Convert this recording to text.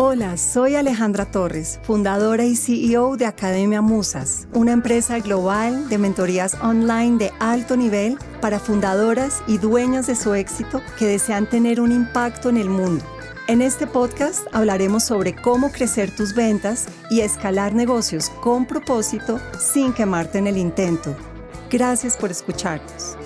Hola, soy Alejandra Torres, fundadora y CEO de Academia Musas, una empresa global de mentorías online de alto nivel para fundadoras y dueños de su éxito que desean tener un impacto en el mundo. En este podcast hablaremos sobre cómo crecer tus ventas y escalar negocios con propósito sin quemarte en el intento. Gracias por escucharnos.